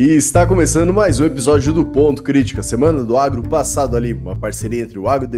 E está começando mais um episódio do Ponto Crítica, semana do agro passado ali, uma parceria entre o Agro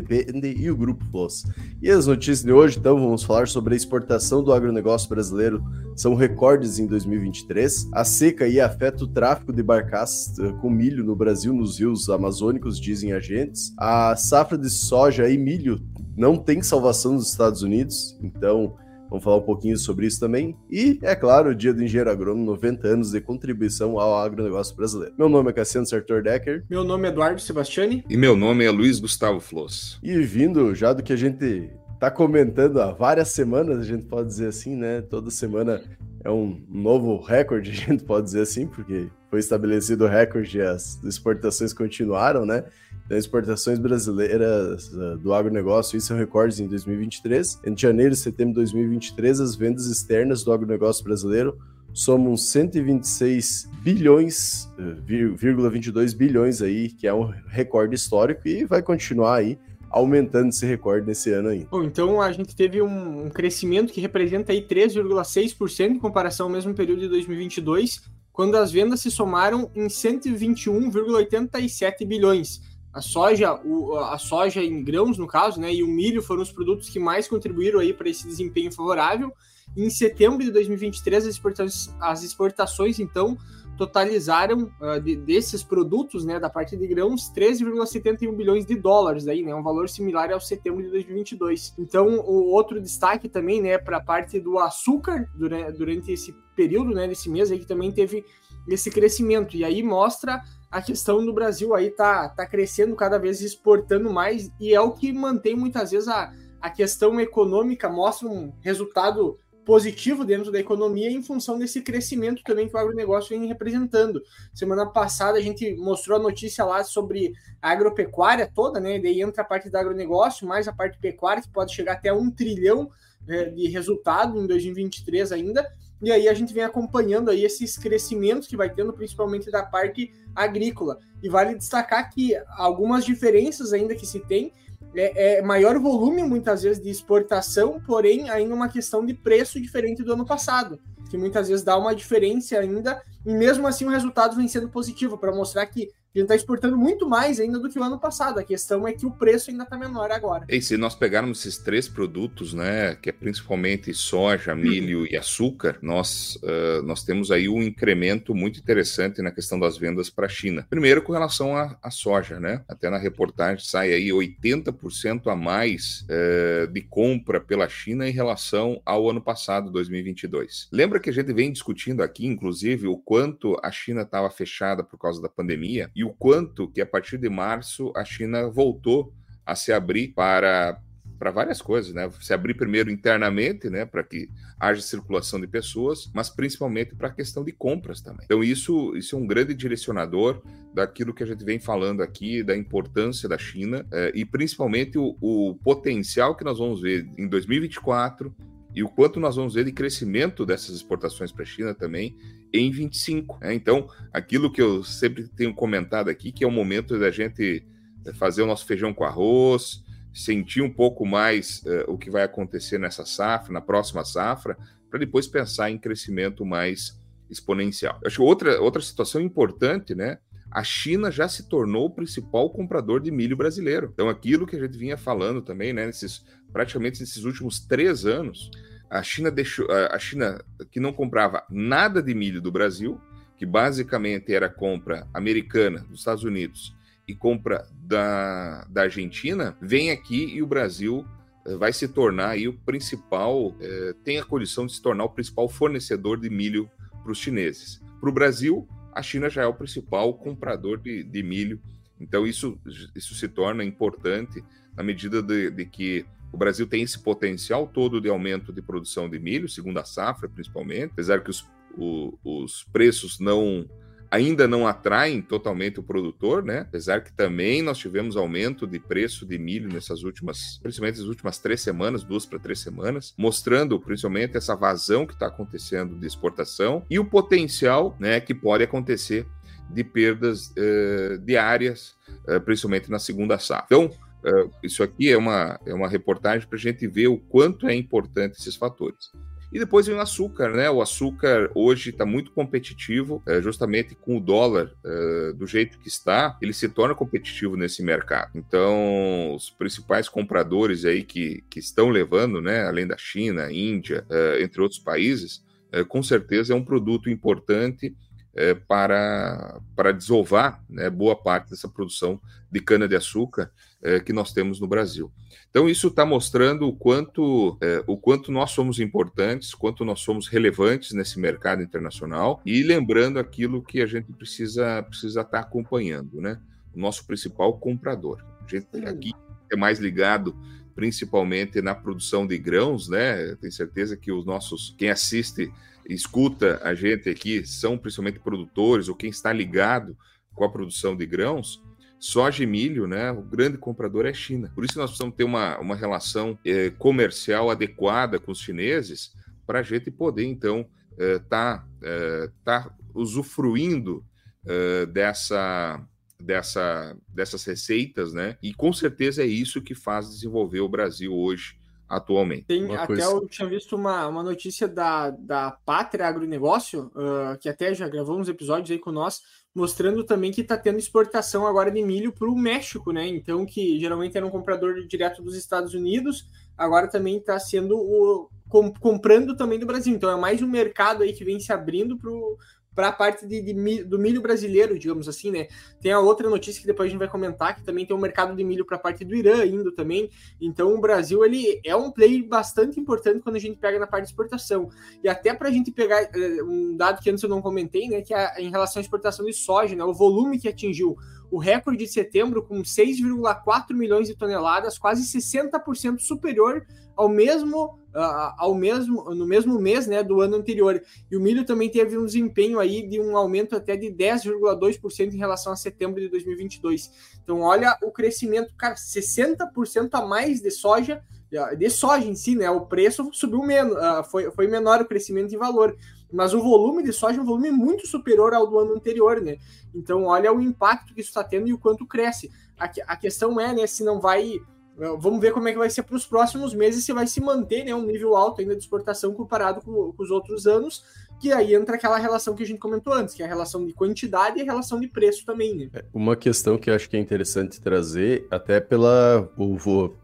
e o Grupo Plus. E as notícias de hoje, então, vamos falar sobre a exportação do agronegócio brasileiro, são recordes em 2023. A seca aí afeta o tráfico de barcaças eh, com milho no Brasil, nos rios amazônicos, dizem agentes. A safra de soja e milho não tem salvação nos Estados Unidos, então Vamos falar um pouquinho sobre isso também. E, é claro, o dia do engenheiro agrônomo, 90 anos de contribuição ao agronegócio brasileiro. Meu nome é Cassiano Sartor Decker. Meu nome é Eduardo Sebastiani. E meu nome é Luiz Gustavo Floss. E vindo já do que a gente tá comentando há várias semanas, a gente pode dizer assim, né? Toda semana é um novo recorde, a gente pode dizer assim, porque foi estabelecido o recorde e as exportações continuaram, né? Então, exportações brasileiras uh, do agronegócio, isso é um recorde em 2023. Entre janeiro e setembro de 2023, as vendas externas do agronegócio brasileiro somam 126 bilhões, uh, 22 bilhões aí, que é um recorde histórico e vai continuar aí aumentando esse recorde nesse ano aí. Bom, então a gente teve um, um crescimento que representa aí 3,6% em comparação ao mesmo período de 2022, quando as vendas se somaram em 121,87 bilhões. A soja, o, a soja em grãos, no caso, né, e o milho foram os produtos que mais contribuíram aí para esse desempenho favorável. Em setembro de 2023, as exportações, as exportações então, totalizaram uh, de, desses produtos, né, da parte de grãos, 13,71 bilhões de dólares, aí, né, um valor similar ao setembro de 2022. Então, o outro destaque também, né, para a parte do açúcar durante, durante esse período, né, desse mês aí que também teve esse crescimento. E aí mostra a questão do Brasil aí tá, tá crescendo cada vez exportando mais e é o que mantém muitas vezes a, a questão econômica, mostra um resultado positivo dentro da economia em função desse crescimento também que o agronegócio vem representando. Semana passada a gente mostrou a notícia lá sobre a agropecuária toda, né? Daí entra a parte do agronegócio, mais a parte pecuária, que pode chegar até um trilhão né, de resultado em 2023 ainda. E aí a gente vem acompanhando aí esses crescimentos que vai tendo, principalmente da parte agrícola. E vale destacar que algumas diferenças ainda que se tem é, é, maior volume muitas vezes de exportação, porém ainda uma questão de preço diferente do ano passado, que muitas vezes dá uma diferença ainda, e mesmo assim o resultado vem sendo positivo para mostrar que a gente está exportando muito mais ainda do que o ano passado. A questão é que o preço ainda está menor agora. E se nós pegarmos esses três produtos, né, que é principalmente soja, milho uhum. e açúcar, nós, uh, nós temos aí um incremento muito interessante na questão das vendas para a China. Primeiro com relação à soja, né? Até na reportagem sai aí 80% a mais uh, de compra pela China em relação ao ano passado, 2022. Lembra que a gente vem discutindo aqui, inclusive, o quanto a China estava fechada por causa da pandemia? e o quanto que a partir de março a China voltou a se abrir para para várias coisas, né? Se abrir primeiro internamente, né, para que haja circulação de pessoas, mas principalmente para a questão de compras também. Então isso, isso é um grande direcionador daquilo que a gente vem falando aqui, da importância da China eh, e principalmente o, o potencial que nós vamos ver em 2024 e o quanto nós vamos ver de crescimento dessas exportações para a China também em 25. Né? Então, aquilo que eu sempre tenho comentado aqui, que é o momento da gente eh, fazer o nosso feijão com arroz, sentir um pouco mais uh, o que vai acontecer nessa safra, na próxima safra, para depois pensar em crescimento mais exponencial. Eu acho outra, outra situação importante, né? A China já se tornou o principal comprador de milho brasileiro. Então, aquilo que a gente vinha falando também, né, nesses, praticamente nesses últimos três anos, a China deixou a China que não comprava nada de milho do Brasil, que basicamente era compra americana dos Estados Unidos e compra da, da Argentina, vem aqui e o Brasil eh, vai se tornar aí o principal, eh, tem a condição de se tornar o principal fornecedor de milho para os chineses. Para o Brasil, a China já é o principal comprador de, de milho, então isso, isso se torna importante na medida de, de que o Brasil tem esse potencial todo de aumento de produção de milho, segundo a safra principalmente, apesar que os, o, os preços não ainda não atraem totalmente o produtor, né? Apesar que também nós tivemos aumento de preço de milho nessas últimas, principalmente nas últimas três semanas, duas para três semanas, mostrando principalmente essa vazão que está acontecendo de exportação e o potencial, né, que pode acontecer de perdas uh, diárias, uh, principalmente na segunda safra. Então, Uh, isso aqui é uma, é uma reportagem para a gente ver o quanto é importante esses fatores. E depois vem o açúcar, né? O açúcar hoje está muito competitivo, é, justamente com o dólar é, do jeito que está, ele se torna competitivo nesse mercado. Então, os principais compradores aí que, que estão levando, né, além da China, Índia, é, entre outros países, com certeza é um produto importante é, para, para desovar né, boa parte dessa produção de cana-de-açúcar é, que nós temos no Brasil. Então, isso está mostrando o quanto, é, o quanto nós somos importantes, quanto nós somos relevantes nesse mercado internacional e lembrando aquilo que a gente precisa precisa estar tá acompanhando, né? O nosso principal comprador. A gente aqui é mais ligado principalmente na produção de grãos, né? Tenho certeza que os nossos, quem assiste escuta a gente aqui são principalmente produtores ou quem está ligado com a produção de grãos, soja e milho, né? O grande comprador é a China. Por isso nós precisamos ter uma, uma relação é, comercial adequada com os chineses para a gente poder, então, estar é, tá, é, tá usufruindo dessa, dessa, dessas receitas, né? E com certeza é isso que faz desenvolver o Brasil hoje atualmente. Tem, uma até coisa... eu tinha visto uma, uma notícia da, da Pátria Agronegócio, uh, que até já gravou uns episódios aí com nós, mostrando também que está tendo exportação agora de milho para o México, né? Então, que geralmente era um comprador direto dos Estados Unidos, agora também está sendo o, com, comprando também do Brasil. Então, é mais um mercado aí que vem se abrindo para para a parte de, de, do milho brasileiro, digamos assim, né? Tem a outra notícia que depois a gente vai comentar, que também tem um mercado de milho para a parte do Irã indo também. Então o Brasil ele é um player bastante importante quando a gente pega na parte de exportação. E até para a gente pegar eh, um dado que antes eu não comentei, né? Que é em relação à exportação de soja, né? O volume que atingiu o recorde de setembro com 6,4 milhões de toneladas, quase 60% superior ao mesmo uh, ao mesmo no mesmo mês, né, do ano anterior. E o milho também teve um desempenho aí de um aumento até de 10,2% em relação a setembro de 2022. Então, olha o crescimento, cara, 60% a mais de soja, de soja em si, né? O preço subiu menos, uh, foi, foi menor o crescimento em valor mas o volume de soja é um volume muito superior ao do ano anterior, né? Então, olha o impacto que isso está tendo e o quanto cresce. A, a questão é, né, se não vai. Vamos ver como é que vai ser para os próximos meses, se vai se manter né, um nível alto ainda de exportação comparado com, com os outros anos, que aí entra aquela relação que a gente comentou antes, que é a relação de quantidade e a relação de preço também, né? É, uma questão que eu acho que é interessante trazer, até pela.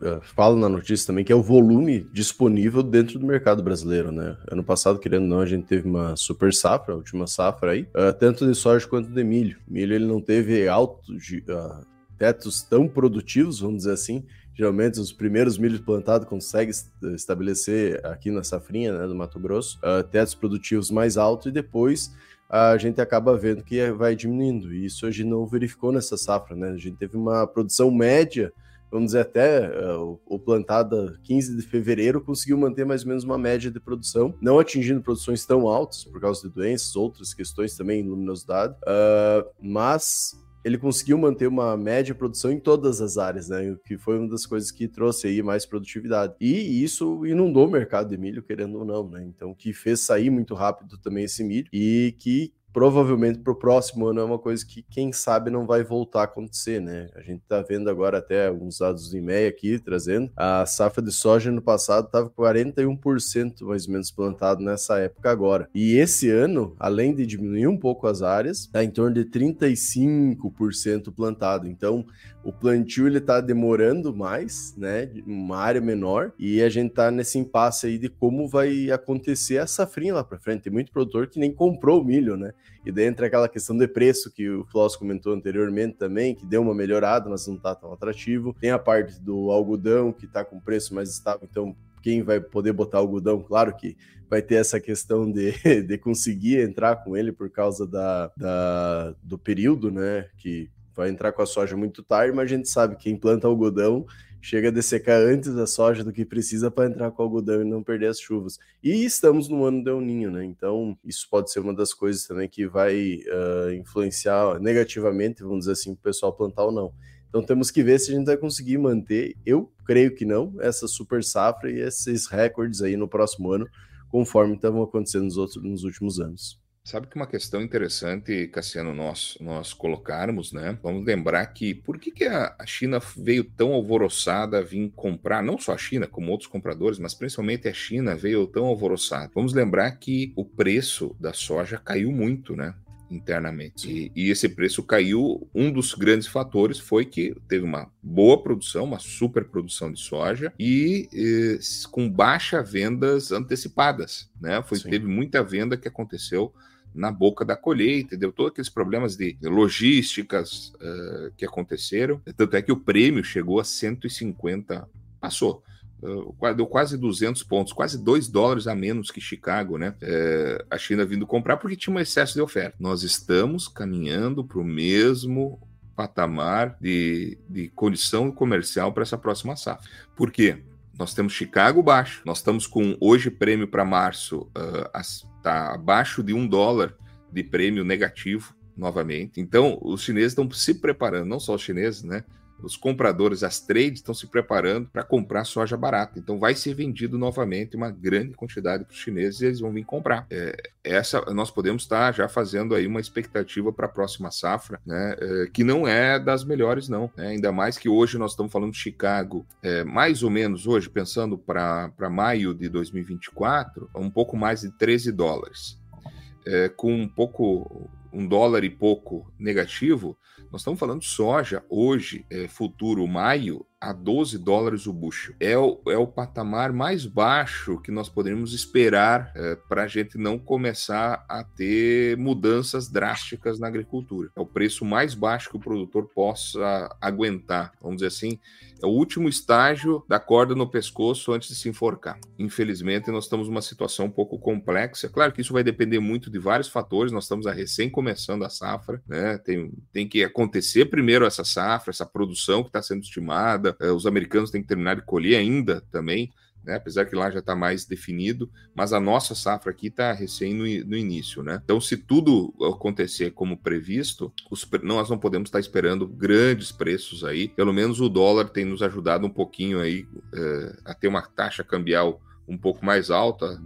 É, falo na notícia também, que é o volume disponível dentro do mercado brasileiro, né? Ano passado, querendo ou não, a gente teve uma super safra, a última safra aí, uh, tanto de soja quanto de milho. Milho ele não teve altos uh, tetos tão produtivos, vamos dizer assim, geralmente os primeiros milhos plantados conseguem estabelecer aqui na safrinha né, do Mato Grosso uh, tetos produtivos mais altos e depois a gente acaba vendo que vai diminuindo. E isso a gente não verificou nessa safra, né? A gente teve uma produção média, vamos dizer até uh, o plantado 15 de fevereiro conseguiu manter mais ou menos uma média de produção, não atingindo produções tão altas por causa de doenças, outras questões também, luminosidade, uh, mas ele conseguiu manter uma média produção em todas as áreas, né? O que foi uma das coisas que trouxe aí mais produtividade. E isso inundou o mercado de milho, querendo ou não, né? Então, que fez sair muito rápido também esse milho e que provavelmente para o próximo ano é uma coisa que, quem sabe, não vai voltar a acontecer, né? A gente está vendo agora até alguns dados do IMEA aqui, trazendo. A safra de soja no passado estava 41% mais ou menos plantado nessa época agora. E esse ano, além de diminuir um pouco as áreas, está em torno de 35% plantado. Então, o plantio ele está demorando mais, né? Uma área menor, e a gente está nesse impasse aí de como vai acontecer a safrinha lá para frente. Tem muito produtor que nem comprou o milho, né? E dentro aquela questão de preço que o Floss comentou anteriormente também, que deu uma melhorada, mas não está tão atrativo. Tem a parte do algodão que está com preço mais estável, então quem vai poder botar algodão, claro que vai ter essa questão de, de conseguir entrar com ele por causa da, da, do período, né? Que vai entrar com a soja muito tarde, mas a gente sabe que quem planta algodão chega a dessecar antes a soja do que precisa para entrar com o algodão e não perder as chuvas. E estamos no ano do Ninho, né? Então, isso pode ser uma das coisas também que vai uh, influenciar negativamente, vamos dizer assim, o pessoal plantar ou não. Então, temos que ver se a gente vai conseguir manter, eu creio que não, essa super safra e esses recordes aí no próximo ano, conforme estavam acontecendo nos, outros, nos últimos anos. Sabe que uma questão interessante, Cassiano, nós, nós colocarmos, né? Vamos lembrar que por que, que a, a China veio tão alvoroçada a vir comprar, não só a China, como outros compradores, mas principalmente a China veio tão alvoroçada. Vamos lembrar que o preço da soja caiu muito, né? internamente. E, e, esse preço caiu. Um dos grandes fatores foi que teve uma boa produção, uma super produção de soja e, e com baixa vendas antecipadas, né? Foi, teve muita venda que aconteceu na boca da colheita, deu todos aqueles problemas de logísticas uh, que aconteceram. Tanto é que o prêmio chegou a 150, passou deu quase 200 pontos, quase 2 dólares a menos que Chicago, né? É, a China vindo comprar porque tinha um excesso de oferta. Nós estamos caminhando para o mesmo patamar de, de condição comercial para essa próxima safra. Por quê? Nós temos Chicago baixo, nós estamos com hoje prêmio para março está uh, abaixo de um dólar de prêmio negativo novamente. Então, os chineses estão se preparando, não só os chineses, né? Os compradores, as trades, estão se preparando para comprar soja barata. Então vai ser vendido novamente uma grande quantidade para os chineses e eles vão vir comprar. É, essa nós podemos estar já fazendo aí uma expectativa para a próxima safra, né? É, que não é das melhores, não. Né? Ainda mais que hoje nós estamos falando de Chicago, é, mais ou menos hoje, pensando para maio de 2024, um pouco mais de 13 dólares. É, com um pouco um dólar e pouco negativo, nós estamos falando soja hoje, é, futuro maio, a 12 dólares o bushel. É o, é o patamar mais baixo que nós poderíamos esperar é, para a gente não começar a ter mudanças drásticas na agricultura. É o preço mais baixo que o produtor possa aguentar, vamos dizer assim. É o último estágio da corda no pescoço antes de se enforcar. Infelizmente, nós estamos numa situação um pouco complexa. Claro que isso vai depender muito de vários fatores. Nós estamos a recém começando a safra, né? Tem, tem que acontecer primeiro essa safra, essa produção que está sendo estimada eh, os americanos têm que terminar de colher ainda também, né? apesar que lá já está mais definido, mas a nossa safra aqui está recém no, no, início. Né? Então, se tudo acontecer como previsto, os, nós não podemos estar esperando grandes preços aí. Pelo menos o dólar tem nos ajudado um pouquinho aí é, a ter uma taxa cambial um pouco mais alta,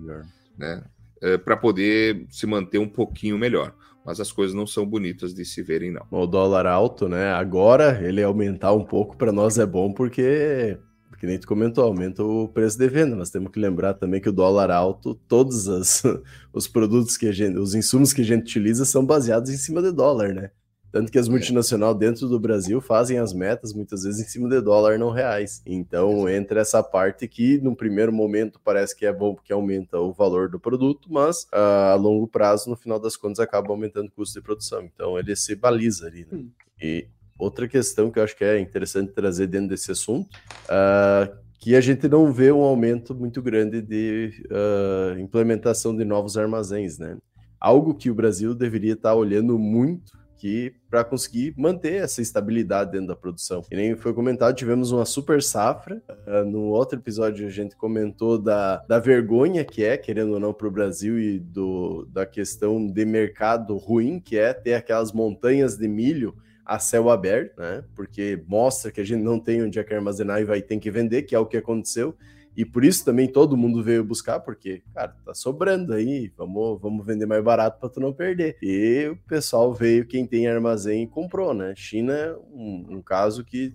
né? É, para poder se manter um pouquinho melhor mas as coisas não são bonitas de se verem, não. O dólar alto, né? Agora ele aumentar um pouco para nós é bom porque, que nem tu comentou, aumenta o preço de venda. Nós temos que lembrar também que o dólar alto, todos as, os produtos que a gente, os insumos que a gente utiliza são baseados em cima de dólar, né? Tanto que as é. multinacionais dentro do Brasil fazem as metas muitas vezes em cima de dólar, não reais. Então entra essa parte que, no primeiro momento, parece que é bom porque aumenta o valor do produto, mas uh, a longo prazo, no final das contas, acaba aumentando o custo de produção. Então ele se baliza ali. Né? Hum. E outra questão que eu acho que é interessante trazer dentro desse assunto. Uh, que a gente não vê um aumento muito grande de uh, implementação de novos armazéns, né? Algo que o Brasil deveria estar olhando muito que para conseguir manter essa estabilidade dentro da produção. E nem foi comentado, tivemos uma super safra. Uh, no outro episódio a gente comentou da, da vergonha que é, querendo ou não, para o Brasil e do, da questão de mercado ruim que é ter aquelas montanhas de milho a céu aberto, né? Porque mostra que a gente não tem onde é que armazenar e vai ter que vender, que é o que aconteceu. E por isso também todo mundo veio buscar, porque, cara, tá sobrando aí, vamos, vamos vender mais barato para tu não perder. E o pessoal veio, quem tem armazém, comprou, né? China um, um caso que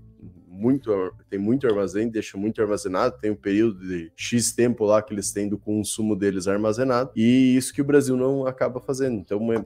muito, tem muito armazém, deixa muito armazenado, tem um período de X tempo lá que eles têm do consumo deles armazenado, e isso que o Brasil não acaba fazendo. Então, uma,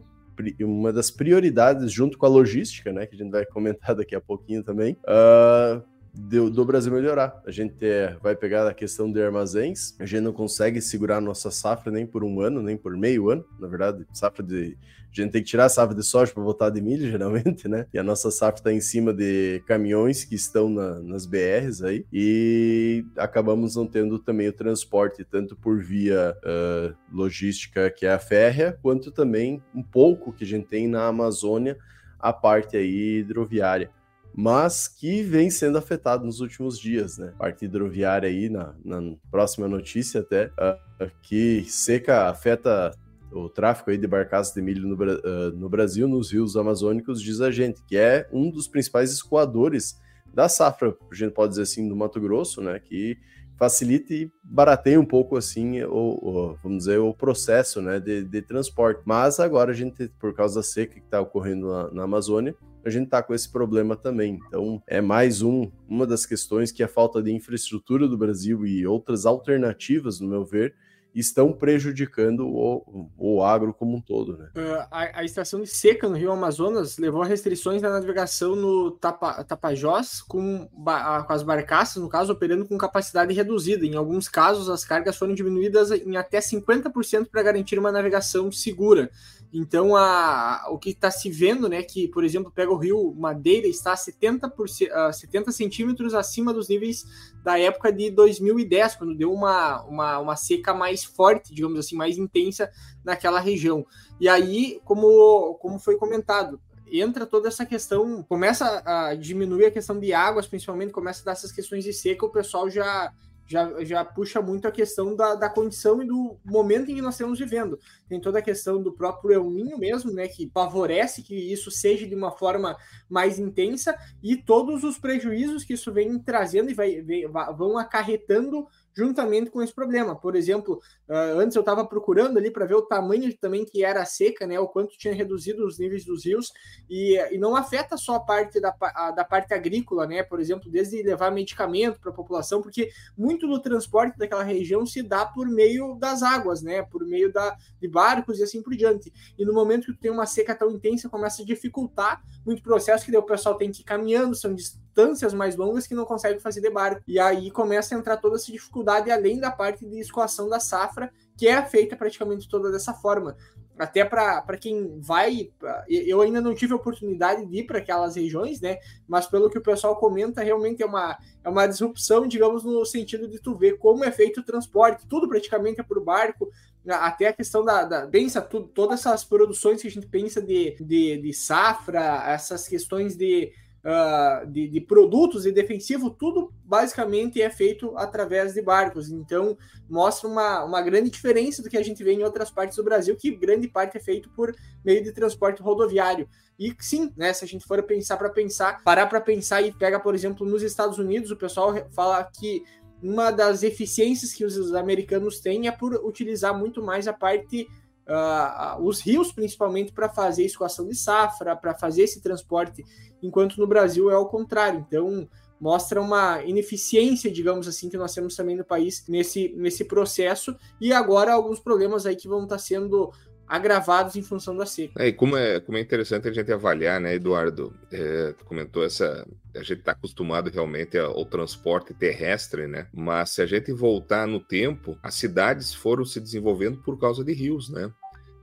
uma das prioridades, junto com a logística, né, que a gente vai comentar daqui a pouquinho também, uh, do, do, Brasil melhorar. A gente é, vai pegar a questão de armazéns, a gente não consegue segurar a nossa safra nem por um ano, nem por meio ano, na verdade, safra de. A gente tem que tirar a safra de soja para voltar de milho, geralmente, né? E a nossa safra está em cima de caminhões que estão na, nas BRs aí, e acabamos não tendo também o transporte, tanto por via uh, logística, que é a férrea, quanto também um pouco que a gente tem na Amazônia, a parte aí hidroviária mas que vem sendo afetado nos últimos dias, né? Parte hidroviária aí, na, na próxima notícia até, uh, que seca afeta o tráfico aí de barcaças de milho no, uh, no, Brasil, nos rios amazônicos, diz a gente, que é um dos principais escoadores da safra, a gente pode dizer assim, do Mato Grosso, né? Que facilita e barateia um pouco assim o, o vamos dizer o processo né, de, de, transporte. Mas agora a gente, por causa da seca que está ocorrendo na, na Amazônia, a gente está com esse problema também. Então, é mais um, uma das questões que a falta de infraestrutura do Brasil e outras alternativas, no meu ver, estão prejudicando o, o agro como um todo. Né? Uh, a, a, estação de seca no Rio Amazonas levou a restrições na navegação no Tapa, Tapajós com, a, com as barcaças, no caso, operando com capacidade reduzida. Em alguns casos, as cargas foram diminuídas em até 50% para garantir uma navegação segura. Então, a, o que está se vendo, né, que, por exemplo, pega o rio Madeira, está 70, por, uh, 70 centímetros acima dos níveis da época de 2010, quando deu uma, uma, uma seca mais forte, digamos assim, mais intensa naquela região. E aí, como, como foi comentado, entra toda essa questão, começa a diminuir a questão de águas, principalmente, começa a dar essas questões de seca, o pessoal já já, já puxa muito a questão da, da condição e do momento em que nós estamos vivendo. Tem toda a questão do próprio El Ninho mesmo, né, que favorece que isso seja de uma forma mais intensa e todos os prejuízos que isso vem trazendo e vai, vem, vão acarretando juntamente com esse problema. Por exemplo, uh, antes eu estava procurando ali para ver o tamanho também que era a seca, né, o quanto tinha reduzido os níveis dos rios, e, e não afeta só a parte da, a, da parte agrícola, né, por exemplo, desde levar medicamento para a população, porque muito do transporte daquela região se dá por meio das águas, né, por meio da, de barcos e assim por diante. E no momento que tem uma seca tão intensa, começa a dificultar muito processo, que daí o pessoal tem que ir caminhando, são distâncias mais longas que não consegue fazer de barco. E aí começa a entrar toda essa dificuldade além da parte de escoação da safra, que é feita praticamente toda dessa forma. Até para quem vai, eu ainda não tive a oportunidade de ir para aquelas regiões, né? Mas pelo que o pessoal comenta, realmente é uma, é uma disrupção, digamos, no sentido de tu ver como é feito o transporte, tudo praticamente é por barco, até a questão da, da pensa tudo, todas essas produções que a gente pensa de, de, de safra, essas questões de uh, de, de, produtos e defensivo, tudo basicamente é feito através de barcos. Então, mostra uma, uma grande diferença do que a gente vê em outras partes do Brasil, que grande parte é feito por meio de transporte rodoviário. E sim, né, se a gente for pensar para pensar, parar para pensar e pega, por exemplo, nos Estados Unidos, o pessoal fala que uma das eficiências que os americanos têm é por utilizar muito mais a parte uh, os rios, principalmente, para fazer escoação de safra, para fazer esse transporte, enquanto no Brasil é ao contrário. Então, mostra uma ineficiência, digamos assim, que nós temos também no país nesse, nesse processo, e agora alguns problemas aí que vão estar tá sendo agravados em função da seca. É, e como é, como é interessante a gente avaliar, né, Eduardo? É, tu comentou essa. A gente está acostumado realmente ao transporte terrestre, né? Mas se a gente voltar no tempo, as cidades foram se desenvolvendo por causa de rios, né?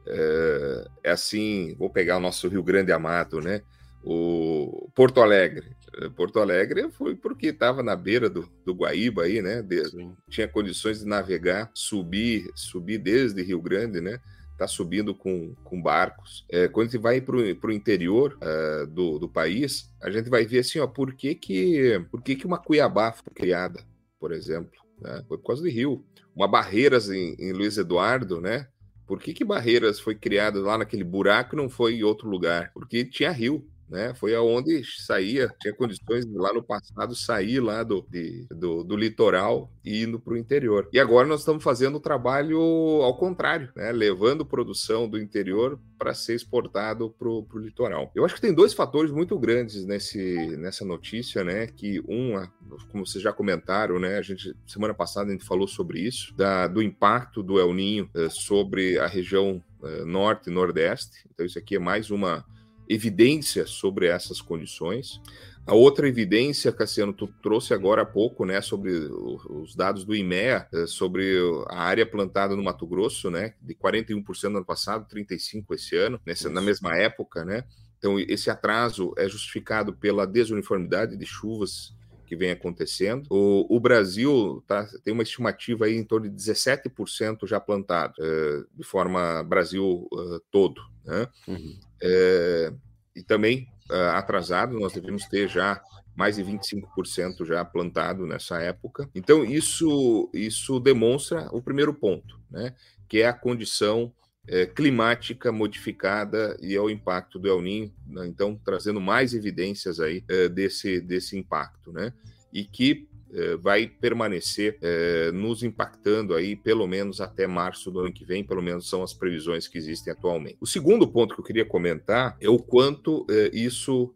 É, é assim, vou pegar o nosso Rio Grande Amado, né? O Porto Alegre. Porto Alegre foi porque estava na beira do, do Guaíba aí, né? De, tinha condições de navegar, subir, subir desde Rio Grande, né? Está subindo com, com barcos. É, quando a gente vai para o interior uh, do, do país, a gente vai ver assim, ó, por que que, por que, que uma Cuiabá foi criada, por exemplo? Né? Foi por causa do rio. Uma Barreiras em, em Luiz Eduardo, né? Por que, que Barreiras foi criada lá naquele buraco e não foi em outro lugar? Porque tinha rio né? Foi aonde saía, tinha condições de, lá no passado sair lá do, de, do, do, litoral e indo para o interior. E agora nós estamos fazendo o trabalho ao contrário, né? Levando produção do interior para ser exportado para o litoral. Eu acho que tem dois fatores muito grandes nesse, nessa notícia, né? Que um, como vocês já comentaram, né? A gente semana passada a gente falou sobre isso, da, do impacto do El Ninho eh, sobre a região eh, norte e nordeste. Então isso aqui é mais uma evidência sobre essas condições. A outra evidência, Cassiano, tu trouxe agora há pouco, né, sobre os dados do IMEA, eh, sobre a área plantada no Mato Grosso, né, de 41% no ano passado, 35% esse ano, nessa, na mesma época, né. Então, esse atraso é justificado pela desuniformidade de chuvas que vem acontecendo. O, o Brasil tá, tem uma estimativa aí em torno de 17% já plantado, uh, de forma Brasil uh, todo. Né? Uhum. É, e também uh, atrasado, nós devemos ter já mais de 25% já plantado nessa época. Então, isso, isso demonstra o primeiro ponto, né? que é a condição é, climática modificada e é o impacto do El Niño, né? então trazendo mais evidências aí é, desse, desse impacto, né? E que eh, vai permanecer eh, nos impactando aí pelo menos até março do ano que vem, pelo menos são as previsões que existem atualmente. O segundo ponto que eu queria comentar é o quanto eh, isso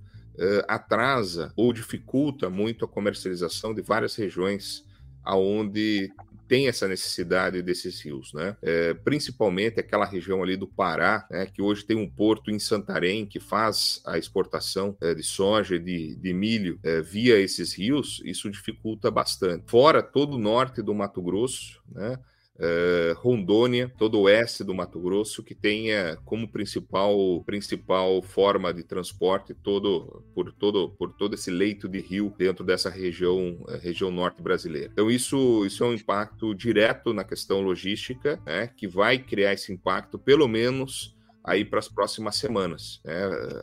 atrasa ou dificulta muito a comercialização de várias regiões aonde tem essa necessidade desses rios, né? É, principalmente aquela região ali do Pará, né, que hoje tem um porto em Santarém que faz a exportação é, de soja, de, de milho é, via esses rios, isso dificulta bastante. Fora todo o norte do Mato Grosso, né? Uh, Rondônia, todo o oeste do Mato Grosso, que tenha como principal, principal forma de transporte todo por todo por todo esse leito de rio dentro dessa região uh, região norte brasileira. Então isso isso é um impacto direto na questão logística, né, que vai criar esse impacto pelo menos aí para as próximas semanas, né?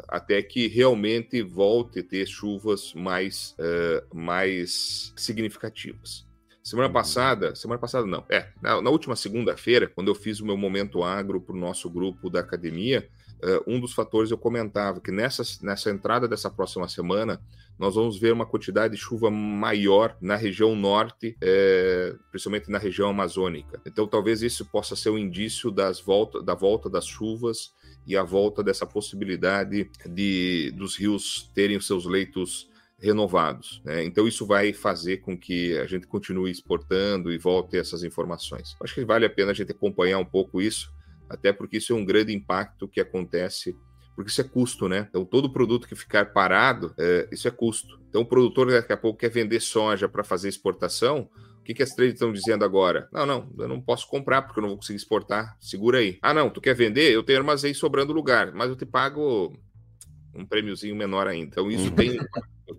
até que realmente volte a ter chuvas mais, uh, mais significativas. Semana uhum. passada, semana passada não, é, na, na última segunda-feira, quando eu fiz o meu momento agro para o nosso grupo da academia, uh, um dos fatores eu comentava que nessa, nessa entrada dessa próxima semana, nós vamos ver uma quantidade de chuva maior na região norte, é, principalmente na região amazônica. Então, talvez isso possa ser um indício das volta, da volta das chuvas e a volta dessa possibilidade de dos rios terem os seus leitos renovados. Né? Então, isso vai fazer com que a gente continue exportando e volte essas informações. Acho que vale a pena a gente acompanhar um pouco isso, até porque isso é um grande impacto que acontece, porque isso é custo, né? Então, todo produto que ficar parado, é, isso é custo. Então, o produtor daqui a pouco quer vender soja para fazer exportação. O que, que as trades estão dizendo agora? Não, não, eu não posso comprar porque eu não vou conseguir exportar. Segura aí. Ah, não, tu quer vender? Eu tenho armazém sobrando lugar, mas eu te pago um prêmiozinho menor ainda. Então, isso uhum. tem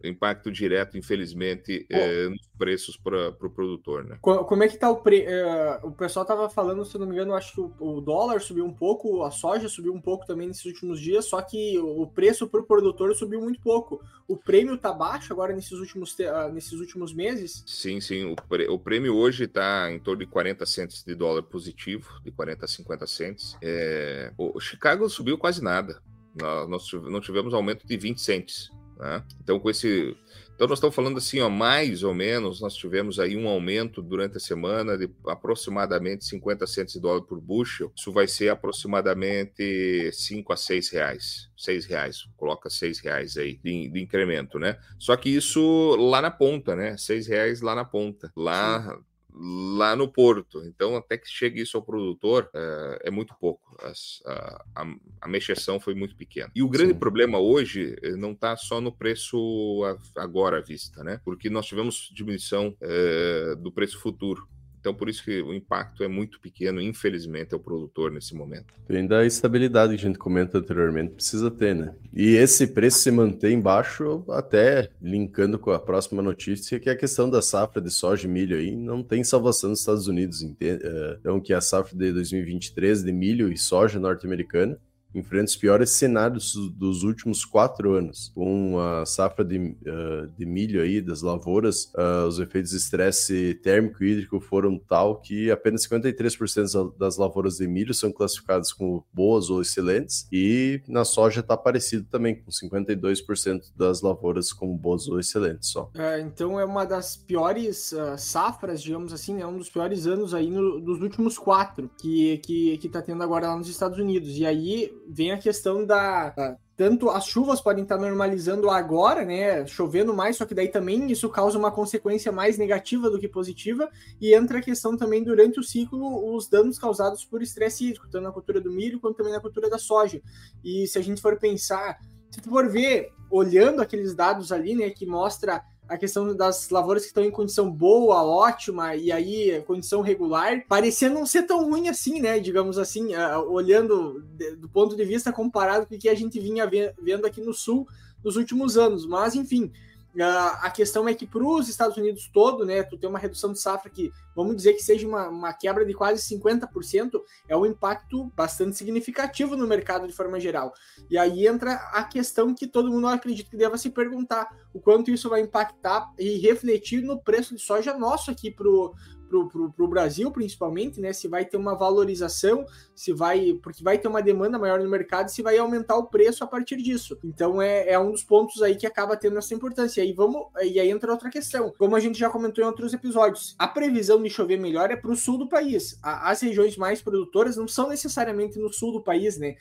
impacto direto, infelizmente, é, nos preços para o pro produtor, né? Como é que tá o pre... Uh, o pessoal tava falando, se não me engano, acho que o, o, dólar subiu um pouco, a soja subiu um pouco também nesses últimos dias, só que o preço para o produtor subiu muito pouco. O prêmio tá baixo agora nesses últimos, uh, nesses últimos meses? Sim, sim. O, pre... o prêmio hoje está em torno de 40 centos de dólar positivo, de 40 a 50 centos. É... O Chicago subiu quase nada. Nós não tivemos aumento de 20 centes. Né? Então, com esse. Então, nós estamos falando assim, ó, mais ou menos, nós tivemos aí um aumento durante a semana de aproximadamente 50 centos de dólar por bushel. Isso vai ser aproximadamente 5 a 6 reais. 6 reais, coloca 6 reais aí de, de, incremento, né? Só que isso lá na ponta, né? 6 reais lá na ponta. Lá, Sim lá no porto. Então, até que chegue isso ao produtor, é, é muito pouco. As, a, a, a mexeção foi muito pequena. E o grande Sim. problema hoje eh, não está só no preço agora à vista, né? Porque nós tivemos diminuição é, do preço futuro. Então, por isso que o impacto é muito pequeno, infelizmente, ao produtor nesse momento. Tem da estabilidade que a gente comenta anteriormente, precisa ter, né? E esse preço se mantém baixo, até linkando com a próxima notícia, que é a questão da safra de soja e milho aí, não tem salvação nos Estados Unidos. Eh, então, que é a safra de 2023 de milho e soja norte-americana enfrenta os piores cenários dos últimos quatro anos. Com a safra de, uh, de milho aí, das lavouras, uh, os efeitos de estresse térmico e hídrico foram tal que apenas 53% das lavouras de milho são classificadas como boas ou excelentes, e na soja está parecido também, com 52% das lavouras como boas ou excelentes só. É, então é uma das piores uh, safras, digamos assim, é um dos piores anos aí no, dos últimos quatro que, que, que tá tendo agora lá nos Estados Unidos. E aí vem a questão da, da tanto as chuvas podem estar normalizando agora, né? Chovendo mais, só que daí também isso causa uma consequência mais negativa do que positiva, e entra a questão também durante o ciclo os danos causados por estresse hídrico, tanto na cultura do milho quanto também na cultura da soja. E se a gente for pensar, se tu for ver, olhando aqueles dados ali, né, que mostra a questão das lavouras que estão em condição boa, ótima, e aí condição regular, parecia não ser tão ruim assim, né? Digamos assim, uh, olhando de, do ponto de vista comparado com o que a gente vinha vendo aqui no sul nos últimos anos. Mas, enfim, a questão é que para os Estados Unidos todo, né, tu tem uma redução de safra que, vamos dizer que seja uma, uma quebra de quase 50%, é um impacto bastante significativo no mercado de forma geral. E aí entra a questão que todo mundo acredita que deva se perguntar o quanto isso vai impactar e refletir no preço de soja nosso aqui para para o Brasil, principalmente, né? Se vai ter uma valorização, se vai. Porque vai ter uma demanda maior no mercado, se vai aumentar o preço a partir disso. Então é, é um dos pontos aí que acaba tendo essa importância. E aí vamos. E aí entra outra questão. Como a gente já comentou em outros episódios, a previsão de chover melhor é para o sul do país. as regiões mais produtoras não são necessariamente no sul do país, né?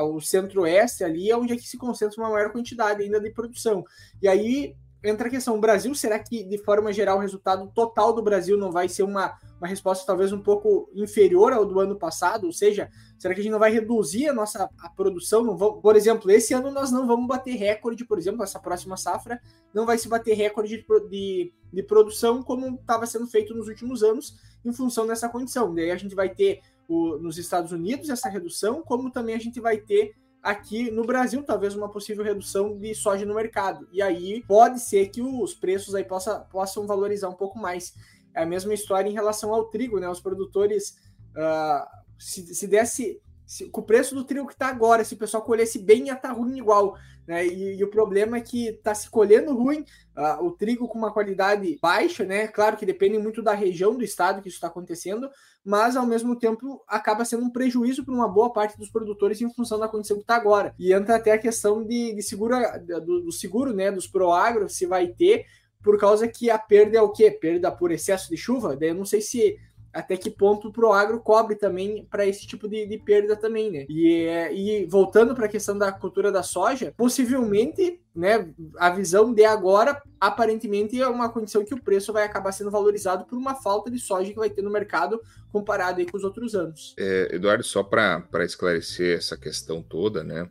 O centro-oeste ali é onde é que se concentra uma maior quantidade ainda de produção. E aí entra a questão: o Brasil, será que de forma geral o resultado total do Brasil não vai ser uma, uma resposta talvez um pouco inferior ao do ano passado? Ou seja, será que a gente não vai reduzir a nossa a produção? Não vamos, por exemplo, esse ano nós não vamos bater recorde, por exemplo, essa próxima safra não vai se bater recorde de, de, de produção como estava sendo feito nos últimos anos em função dessa condição. Daí a gente vai ter o, nos Estados Unidos essa redução, como também a gente vai ter aqui no Brasil, talvez uma possível redução de soja no mercado. E aí pode ser que os preços aí possa, possam valorizar um pouco mais. É a mesma história em relação ao trigo, né? Os produtores, uh, se, se desse se, com o preço do trigo que está agora, se o pessoal colhesse bem, ia estar tá ruim igual. Né? E, e, o problema é que está se colhendo ruim, uh, o trigo com uma qualidade baixa, né? Claro que depende muito da região do estado que isso está acontecendo, mas ao mesmo tempo acaba sendo um prejuízo para uma boa parte dos produtores em função da condição que está agora. E entra até a questão de, de segura, do, do seguro, né? Dos proagro, se vai ter, por causa que a perda é o quê? Perda por excesso de chuva? Daí eu não sei se até que ponto o Proagro cobre também para esse tipo de, de, perda também, né? E, é, e voltando para a questão da cultura da soja, possivelmente, né, a visão de agora, aparentemente é uma condição que o preço vai acabar sendo valorizado por uma falta de soja que vai ter no mercado comparado aí com os outros anos. É, Eduardo, só para esclarecer essa questão toda, né?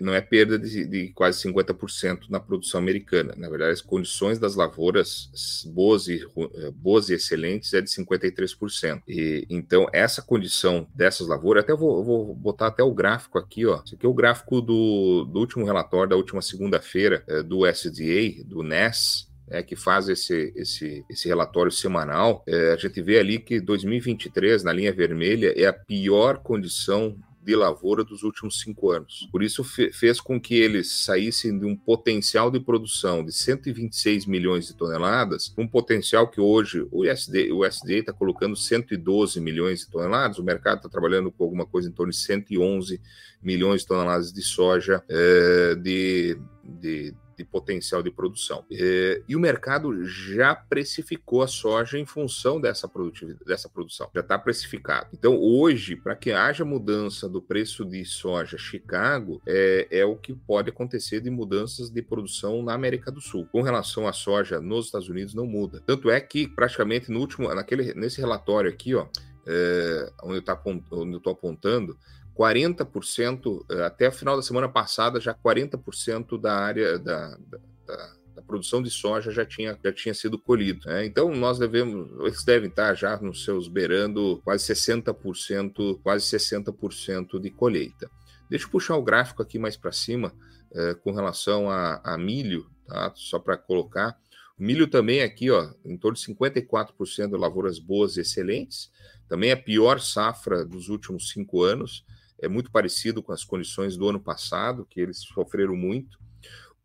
Não é perda de, de, quase 50% na produção americana. Na verdade, as condições das lavouras boas e, eh, boas e excelentes é de 53%. E, então, essa condição dessas lavouras, até vou, vou botar até o gráfico aqui, ó. Esse aqui é o gráfico do, do último relatório da última segunda-feira eh, do SDA, do NES, é, que faz esse, esse, esse relatório semanal, é, a gente vê ali que 2023, na linha vermelha, é a pior condição de lavoura dos últimos cinco anos. Por isso, fe fez com que eles saíssem de um potencial de produção de 126 milhões de toneladas, um potencial que hoje o USD o está colocando 112 milhões de toneladas, o mercado está trabalhando com alguma coisa em torno de 111 milhões de toneladas de soja é, de, de de potencial de produção. É, e o mercado já precificou a soja em função dessa, produtividade, dessa produção, já está precificado. Então, hoje, para que haja mudança do preço de soja Chicago, é, é o que pode acontecer de mudanças de produção na América do Sul. Com relação à soja nos Estados Unidos, não muda. Tanto é que, praticamente, no último, naquele, nesse relatório aqui, ó, é, onde eu estou apontando, 40%, eh, até o final da semana passada, já 40% da área da, da, da, produção de soja já tinha, já tinha sido colhido. Né? Então, nós devemos, eles devem estar já nos seus beirando quase 60%, quase 60% de colheita. Deixa eu puxar o gráfico aqui mais para cima eh, com relação a, a milho, tá? só para colocar. O milho também aqui, ó, em torno de 54% de lavouras boas e excelentes. Também a pior safra dos últimos cinco anos é muito parecido com as condições do ano passado, que eles sofreram muito.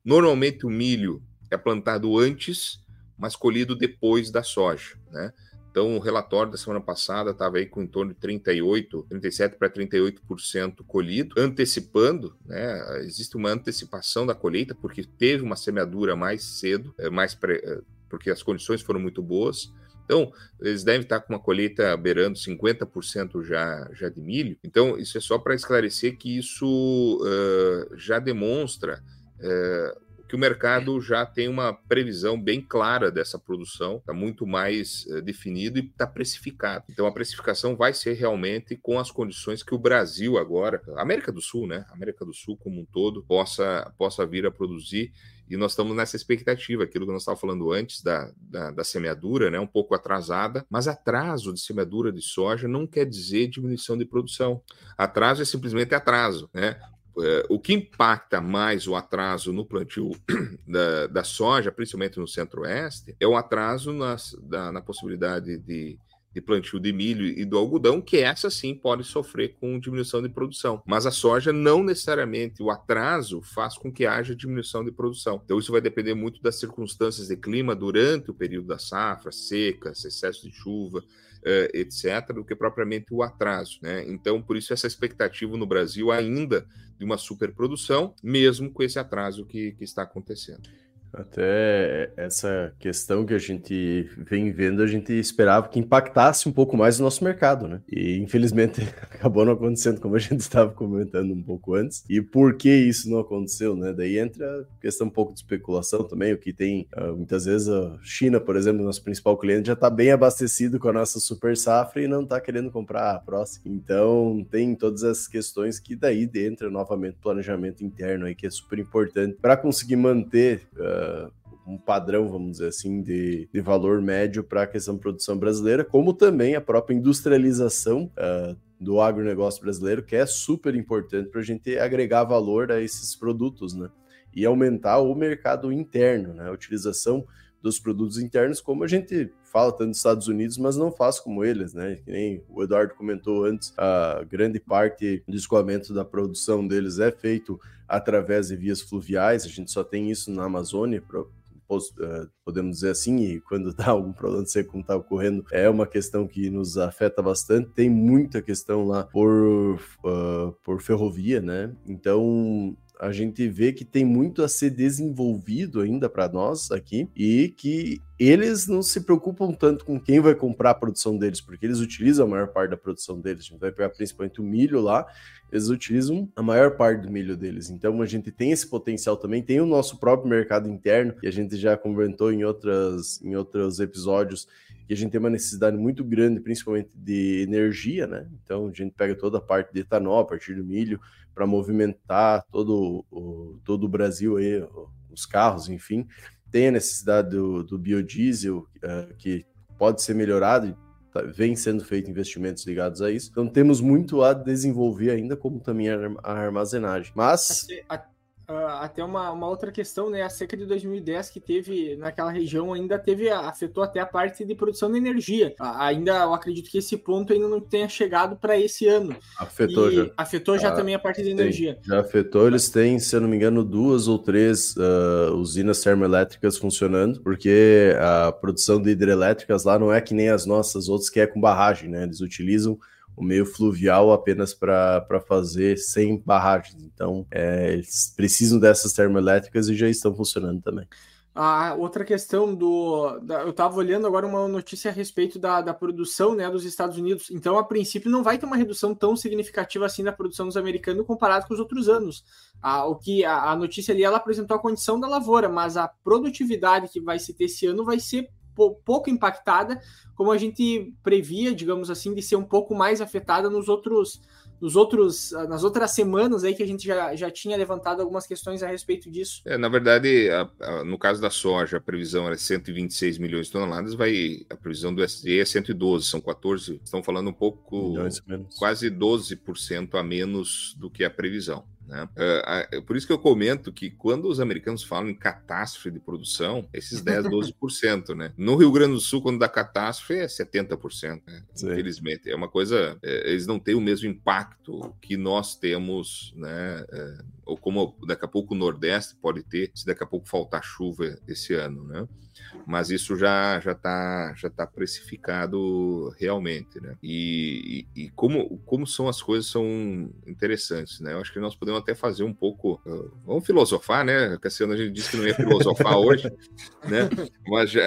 Normalmente o milho é plantado antes, mas colhido depois da soja, né? Então, o relatório da semana passada estava aí com em torno de 38, 37 para 38% colhido, antecipando, né? Existe uma antecipação da colheita, porque teve uma semeadura mais cedo, é, mais pre... É, porque as condições foram muito boas. Então, eles devem estar com uma colheita beirando 50% já, já de milho. Então, isso é só para esclarecer que isso uh, já demonstra uh, que o mercado já tem uma previsão bem clara dessa produção, está muito mais uh, definido e está precificado. Então a precificação vai ser realmente com as condições que o Brasil agora, América do Sul, né? América do Sul como um todo, possa, possa vir a produzir e nós estamos nessa expectativa, aquilo que nós estávamos falando antes da, da, da, semeadura, né, um pouco atrasada, mas atraso de semeadura de soja não quer dizer diminuição de produção. Atraso é simplesmente atraso, né? É, o que impacta mais o atraso no plantio da, da soja, principalmente no centro-oeste, é o atraso nas, da, na possibilidade de, de plantio de milho e do algodão, que essa sim pode sofrer com diminuição de produção. Mas a soja não necessariamente, o atraso faz com que haja diminuição de produção. Então isso vai depender muito das circunstâncias de clima durante o período da safra, secas, excesso de chuva, uh, etc., do que propriamente o atraso. Né? Então, por isso, essa expectativa no Brasil ainda de uma superprodução, mesmo com esse atraso que, que está acontecendo. Até essa questão que a gente vem vendo, a gente esperava que impactasse um pouco mais o nosso mercado, né? E infelizmente acabou não acontecendo, como a gente estava comentando um pouco antes. E por que isso não aconteceu, né? Daí entra a questão um pouco de especulação também, o que tem uh, muitas vezes a China, por exemplo, nosso principal cliente, já está bem abastecido com a nossa super safra e não está querendo comprar a próxima. Então tem todas essas questões que daí entra novamente planejamento interno aí, que é super importante para conseguir manter. Uh, um padrão, vamos dizer assim, de, de valor médio para a questão de produção brasileira, como também a própria industrialização uh, do agronegócio brasileiro, que é super importante para a gente agregar valor a esses produtos, né? E aumentar o mercado interno, né? A utilização dos produtos internos, como a gente fala tanto dos Estados Unidos, mas não faz como eles, né? Que nem o Eduardo comentou antes, a grande parte do escoamento da produção deles é feito através de vias fluviais, a gente só tem isso na Amazônia, eh, podemos dizer assim, e quando dá algum problema de seco como está ocorrendo, é uma questão que nos afeta bastante. Tem muita questão lá por, uh, por ferrovia, né? Então a gente vê que tem muito a ser desenvolvido ainda para nós aqui e que eles não se preocupam tanto com quem vai comprar a produção deles, porque eles utilizam a maior parte da produção deles. A gente vai pegar principalmente o milho lá, eles utilizam a maior parte do milho deles. Então a gente tem esse potencial também, tem o nosso próprio mercado interno, que a gente já comentou em, outras, em outros episódios, que a gente tem uma necessidade muito grande, principalmente de energia, né? Então a gente pega toda a parte de etanol a partir do milho para movimentar todo o, todo o Brasil aí, os carros, enfim. Tem a necessidade do, do biodiesel, uh, que pode ser melhorado tá, vem sendo feito investimentos ligados a isso. Então temos muito a desenvolver ainda, como também a armazenagem. Mas. Uh, até uma, uma outra questão, né? A seca de 2010 que teve naquela região ainda teve, afetou até a parte de produção de energia. Ainda eu acredito que esse ponto ainda não tenha chegado para esse ano. Afetou e já. Afetou já ah, também a parte de energia. já afetou, eles têm, se eu não me engano, duas ou três uh, usinas termoelétricas funcionando, porque a produção de hidrelétricas lá não é que nem as nossas outras que é com barragem, né? Eles utilizam o meio fluvial apenas para fazer sem barragens. Então, é, eles precisam dessas termoelétricas e já estão funcionando também. A outra questão do. Da, eu estava olhando agora uma notícia a respeito da, da produção né, dos Estados Unidos. Então, a princípio, não vai ter uma redução tão significativa assim da produção dos americanos comparado com os outros anos. A, o que a, a notícia ali ela apresentou a condição da lavoura, mas a produtividade que vai se ter esse ano vai ser pouco impactada, como a gente previa, digamos assim, de ser um pouco mais afetada nos outros, nos outros, nas outras semanas aí que a gente já, já tinha levantado algumas questões a respeito disso. É, na verdade, a, a, no caso da soja, a previsão era 126 milhões de toneladas, vai a previsão do SDE é 112, são 14, estão falando um pouco, quase 12% a menos do que a previsão. Né? Uh, por isso que eu comento que quando os americanos falam em catástrofe de produção, esses 10, 12%, né? No Rio Grande do Sul, quando dá catástrofe, é 70%, né? Infelizmente. É uma coisa. É, eles não têm o mesmo impacto que nós temos, né? Ou como daqui a pouco o Nordeste pode ter, se daqui a pouco faltar chuva esse ano, né? Mas isso já já está já tá precificado realmente, né? E, e, e, como como são as coisas são interessantes, né? Eu acho que nós podemos até fazer um pouco, uh, vamos filosofar, né? Cassiano a gente disse que não ia filosofar hoje, né? Mas já,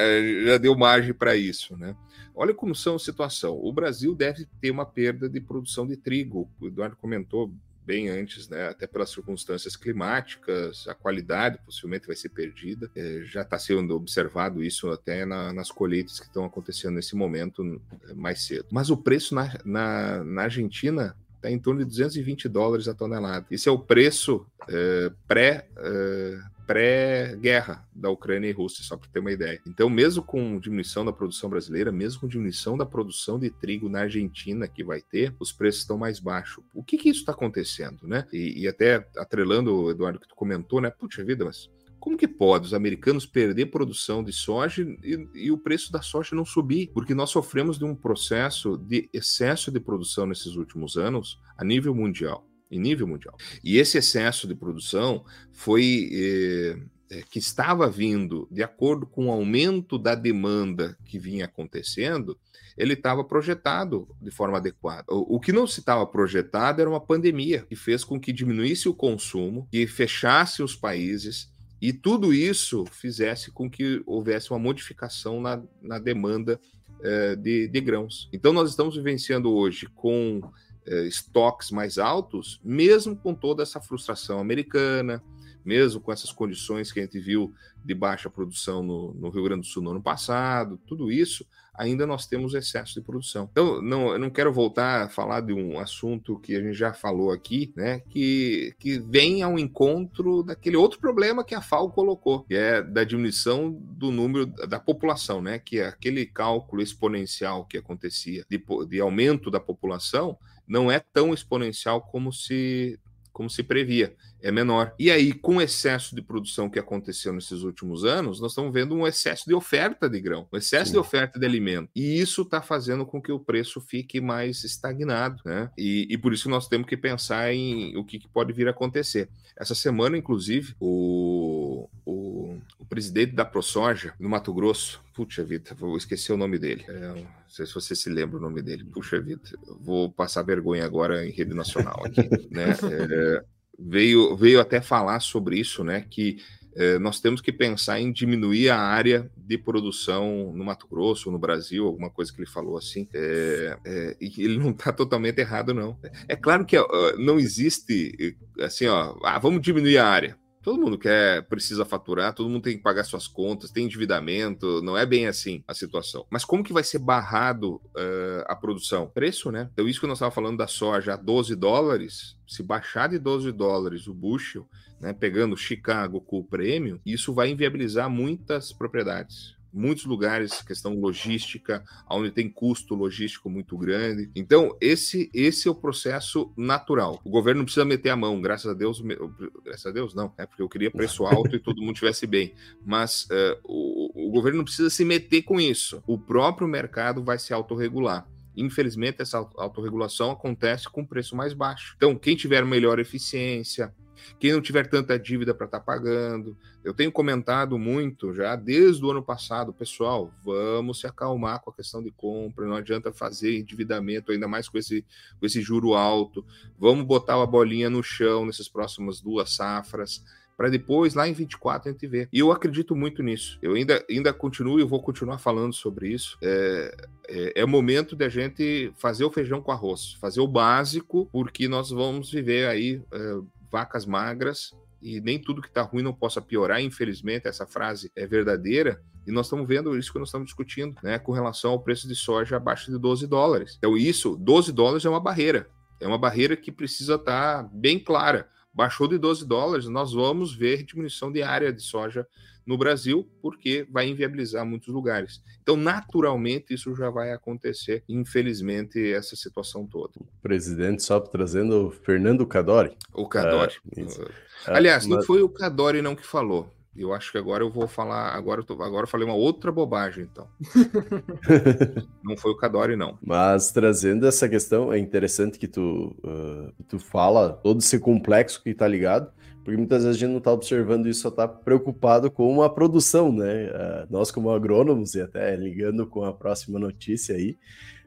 já deu margem para isso, né? Olha como são a situação. O Brasil deve ter uma perda de produção de trigo. O Eduardo comentou bem antes, né? Até pelas circunstâncias climáticas, a qualidade possivelmente vai ser perdida. É, já está sendo observado isso até na, nas colheitas que estão acontecendo nesse momento mais cedo. Mas o preço na, na, na Argentina está em torno de 220 dólares a tonelada. Esse é o preço é, pré é, pré-guerra da Ucrânia e Rússia, só para ter uma ideia. Então, mesmo com diminuição da produção brasileira, mesmo com diminuição da produção de trigo na Argentina que vai ter, os preços estão mais baixos. O que que isso está acontecendo, né? E, e, até atrelando, Eduardo, que tu comentou, né? Puxa vida, mas Como que pode os americanos perder produção de soja e, e, o preço da soja não subir? Porque nós sofremos de um processo de excesso de produção nesses últimos anos a nível mundial. Em nível mundial. E esse excesso de produção foi. Eh, é, que estava vindo de acordo com o aumento da demanda que vinha acontecendo, ele estava projetado de forma adequada. O, o que não se estava projetado era uma pandemia que fez com que diminuísse o consumo, que fechasse os países, e tudo isso fizesse com que houvesse uma modificação na, na demanda eh, de, de, grãos. Então, nós estamos vivenciando hoje com eh, estoques mais altos, mesmo com toda essa frustração americana, mesmo com essas condições que a gente viu de baixa produção no, no, Rio Grande do Sul no ano passado, tudo isso, ainda nós temos excesso de produção. Então, não, eu não quero voltar a falar de um assunto que a gente já falou aqui, né, que, que vem ao encontro daquele outro problema que a FAO colocou, que é da diminuição do número da população, né, que é aquele cálculo exponencial que acontecia de, de aumento da população, não é tão exponencial como se como se previa, é menor. E aí, com o excesso de produção que aconteceu nesses últimos anos, nós estamos vendo um excesso de oferta de grão, um excesso Sim. de oferta de alimento. E isso está fazendo com que o preço fique mais estagnado, né? E, e por isso nós temos que pensar em o que, que, pode vir a acontecer. Essa semana, inclusive, o, o, o presidente da ProSoja, no Mato Grosso, puxa vida, vou esquecer o nome dele. É, não sei se você se lembra o nome dele. Puxa vida, vou passar vergonha agora em rede nacional aqui, né? É, veio, veio até falar sobre isso, né? Que é, nós temos que pensar em diminuir a área de produção no Mato Grosso, no Brasil, alguma coisa que ele falou assim. É, é, e ele não está totalmente errado, não. É claro que não existe assim, ó, ah, vamos diminuir a área. Todo mundo quer, precisa faturar, todo mundo tem que pagar suas contas, tem endividamento, não é bem assim a situação. Mas como que vai ser barrado uh, a produção? Preço, né? Então, isso que nós estávamos falando da soja a 12 dólares, se baixar de 12 dólares o bushel, né, pegando Chicago com o prêmio, isso vai inviabilizar muitas propriedades muitos lugares, questão logística, onde tem custo logístico muito grande. Então, esse, esse é o processo natural. O governo não precisa meter a mão, graças a Deus, graças a Deus não, é porque eu queria preço alto e todo mundo estivesse bem. Mas uh, o, o governo não precisa se meter com isso. O próprio mercado vai se autorregular. Infelizmente, essa autorregulação acontece com preço mais baixo. Então, quem tiver melhor eficiência, quem não tiver tanta dívida para estar tá pagando. Eu tenho comentado muito já desde o ano passado, pessoal, vamos se acalmar com a questão de compra, não adianta fazer endividamento, ainda mais com esse, com esse juro alto. Vamos botar a bolinha no chão nessas próximas duas safras para depois, lá em 24, a gente ver. E eu acredito muito nisso. Eu ainda, ainda continuo e vou continuar falando sobre isso. É, é, é momento de a gente fazer o feijão com arroz, fazer o básico, porque nós vamos viver aí é, vacas magras e nem tudo que está ruim não possa piorar. Infelizmente, essa frase é verdadeira. E nós estamos vendo isso que nós estamos discutindo, né, com relação ao preço de soja abaixo de 12 dólares. Então, isso, 12 dólares é uma barreira. É uma barreira que precisa estar tá bem clara. Baixou de 12 dólares, nós vamos ver diminuição de área de soja no Brasil, porque vai inviabilizar muitos lugares. Então, naturalmente, isso já vai acontecer, infelizmente, essa situação toda. O presidente só trazendo o Fernando Cadori. O Cadori. Ah, Aliás, mas... não foi o Cadori não que falou. Eu acho que agora eu vou falar. Agora eu, tô, agora eu falei uma outra bobagem, então. não foi o Cadori, não. Mas trazendo essa questão, é interessante que tu, uh, tu fala todo esse complexo que tá ligado. Porque muitas vezes a gente não está observando isso, só está preocupado com a produção, né? Uh, nós, como agrônomos, e até ligando com a próxima notícia aí,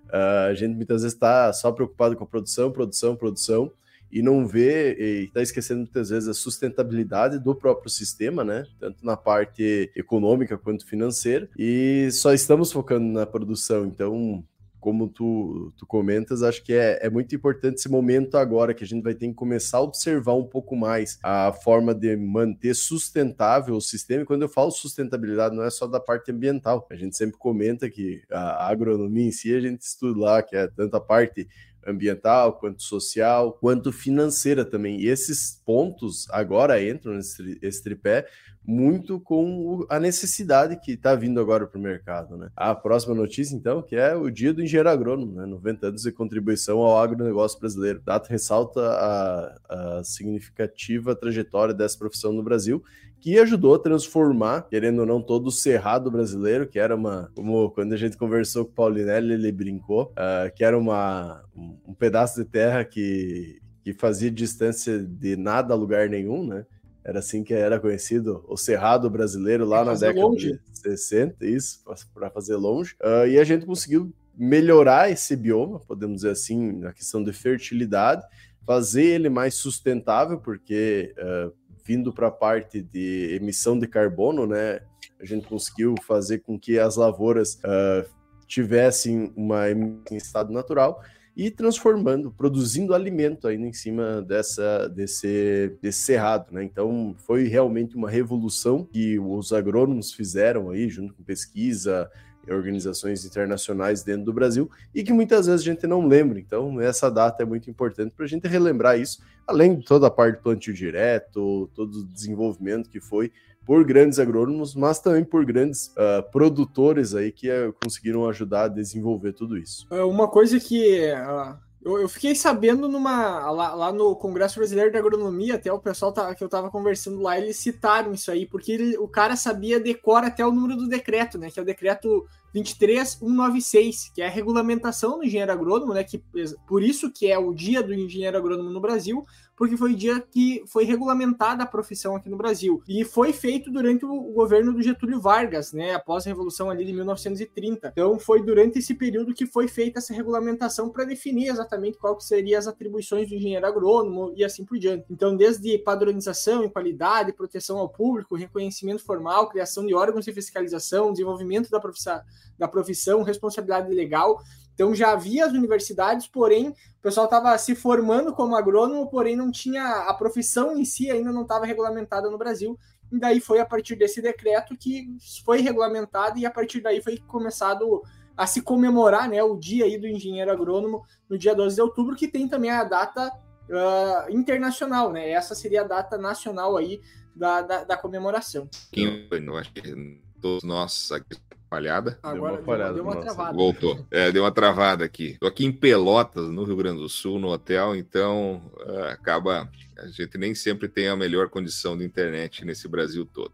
uh, a gente muitas vezes está só preocupado com a produção, produção, produção, e não vê, e está esquecendo muitas vezes a sustentabilidade do próprio sistema, né? Tanto na parte econômica quanto financeira, e só estamos focando na produção. Então, como tu, tu comentas, acho que é, é muito importante esse momento agora, que a gente vai ter que começar a observar um pouco mais a forma de manter sustentável o sistema. E quando eu falo sustentabilidade, não é só da parte ambiental. A gente sempre comenta que a agronomia em si, a gente estuda lá, que é tanto a parte ambiental, quanto social, quanto financeira também. E esses pontos agora entram nesse tripé muito com a necessidade que está vindo agora para o mercado. Né? A próxima notícia, então, que é o dia do engenheiro agrônomo, né? 90 anos de contribuição ao agronegócio brasileiro. O dado ressalta a, a significativa trajetória dessa profissão no Brasil, que ajudou a transformar, querendo ou não, todo o cerrado brasileiro, que era uma, como quando a gente conversou com o Paulinelli, ele brincou, uh, que era uma, um pedaço de terra que, que fazia distância de nada a lugar nenhum, né? Era assim que era conhecido o Cerrado brasileiro lá na década longe. de 60, isso, para fazer longe. Uh, e a gente conseguiu melhorar esse bioma, podemos dizer assim, na questão de fertilidade, fazer ele mais sustentável, porque uh, vindo para a parte de emissão de carbono, né, a gente conseguiu fazer com que as lavouras uh, tivessem uma em estado natural e transformando, produzindo alimento ainda em cima dessa, desse, desse cerrado, né? Então foi realmente uma revolução que os agrônomos fizeram aí, junto com pesquisa, organizações internacionais dentro do Brasil e que muitas vezes a gente não lembra. Então, essa data é muito importante para a gente relembrar isso, além de toda a parte do plantio direto, todo o desenvolvimento que foi por grandes agrônomos, mas também por grandes uh, produtores aí que uh, conseguiram ajudar a desenvolver tudo isso. É uma coisa que uh, eu, eu, fiquei sabendo numa lá, lá, no Congresso Brasileiro de Agronomia, até o pessoal tá, que eu estava conversando lá, eles citaram isso aí, porque ele, o cara sabia decora até o número do decreto, né? Que é o decreto 23196, que é a regulamentação do engenheiro agrônomo, né? Que por isso que é o dia do engenheiro agrônomo no Brasil, porque foi o dia que foi regulamentada a profissão aqui no Brasil. E foi feito durante o governo do Getúlio Vargas, né, após a Revolução ali de 1930. Então foi durante esse período que foi feita essa regulamentação para definir exatamente qual que seriam as atribuições do engenheiro agrônomo e assim por diante. Então, desde padronização e qualidade, proteção ao público, reconhecimento formal, criação de órgãos de fiscalização, desenvolvimento da profissão, da profissão responsabilidade legal, então já havia as universidades, porém o pessoal estava se formando como agrônomo, porém não tinha a profissão em si ainda não estava regulamentada no Brasil. E daí foi a partir desse decreto que foi regulamentado e a partir daí foi começado a se comemorar, né, o dia aí do engenheiro agrônomo no dia 12 de outubro, que tem também a data uh, internacional, né? Essa seria a data nacional aí da, da, da comemoração. Eu acho que todos nós aqui falhada. Agora deu uma, falhada deu, deu uma travada. Voltou. É, deu uma travada aqui. Tô aqui em Pelotas, no Rio Grande do Sul, no hotel, então uh, acaba. A gente nem sempre tem a melhor condição de internet nesse Brasil todo.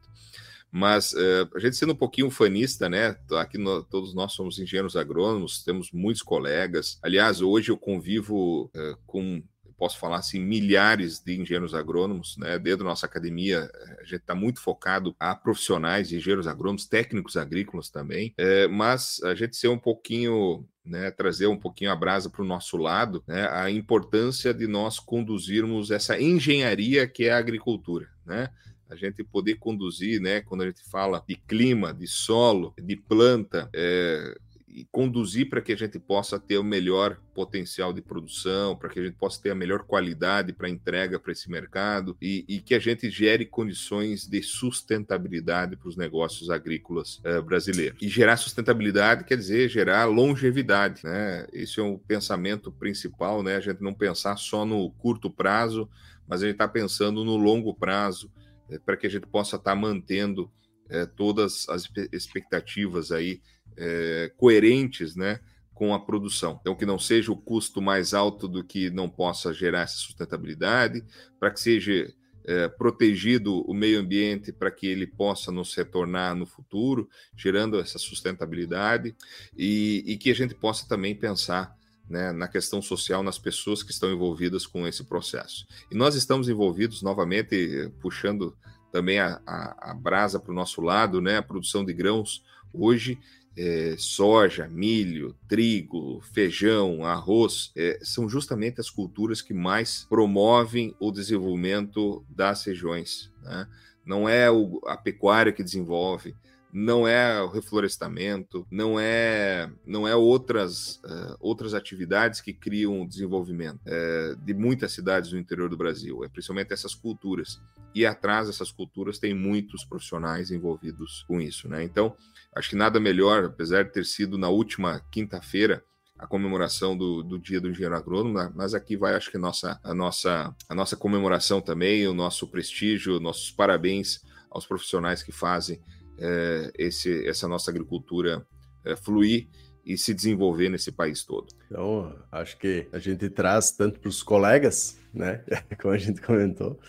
Mas uh, a gente sendo um pouquinho fanista, né? Aqui no, todos nós somos engenheiros agrônomos, temos muitos colegas. Aliás, hoje eu convivo uh, com posso falar assim, milhares de engenheiros agrônomos, né? Dentro da nossa academia, eh, a gente está muito focado a profissionais, engenheiros agrônomos, técnicos agrícolas também, é, mas a gente ser um pouquinho né, trazer um pouquinho a brasa para o nosso lado, né, a importância de nós conduzirmos essa engenharia que é a agricultura, né? A gente poder conduzir, né, quando a gente fala de clima, de solo, de planta, é, e conduzir para que a gente possa ter o melhor potencial de produção, para que a gente possa ter a melhor qualidade para entrega para esse mercado e, e, que a gente gere condições de sustentabilidade para os negócios agrícolas uh, brasileiros. E gerar sustentabilidade quer dizer gerar longevidade, né? Esse é o pensamento principal, né? A gente não pensar só no curto prazo, mas a gente está pensando no longo prazo, é, para que a gente possa estar tá mantendo é, todas as expectativas aí é, coerentes né, com a produção. Então, que não seja o custo mais alto do que não possa gerar essa sustentabilidade, para que seja é, protegido o meio ambiente para que ele possa nos retornar no futuro, gerando essa sustentabilidade e, e que a gente possa também pensar né, na questão social, nas pessoas que estão envolvidas com esse processo. E nós estamos envolvidos, novamente, puxando também a, a, a brasa para o nosso lado, né, a produção de grãos hoje é, soja, milho, trigo, feijão, arroz, é, são justamente as culturas que mais promovem o desenvolvimento das regiões. Né? Não é o, a pecuária que desenvolve, não é o reflorestamento, não é não é outras uh, outras atividades que criam o desenvolvimento uh, de muitas cidades do interior do Brasil, é principalmente essas culturas. E atrás dessas culturas tem muitos profissionais envolvidos com isso, né? Então, acho que nada melhor, apesar de ter sido na última quinta-feira a comemoração do, do Dia do Engenheiro Agrônomo, mas aqui vai, acho que nossa, a nossa a nossa comemoração também, o nosso prestígio, nossos parabéns aos profissionais que fazem é, esse, essa nossa agricultura é, fluir e se desenvolver nesse país todo. Então, acho que a gente traz tanto para os colegas, né, como a gente comentou,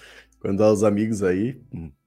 quanto aos amigos aí,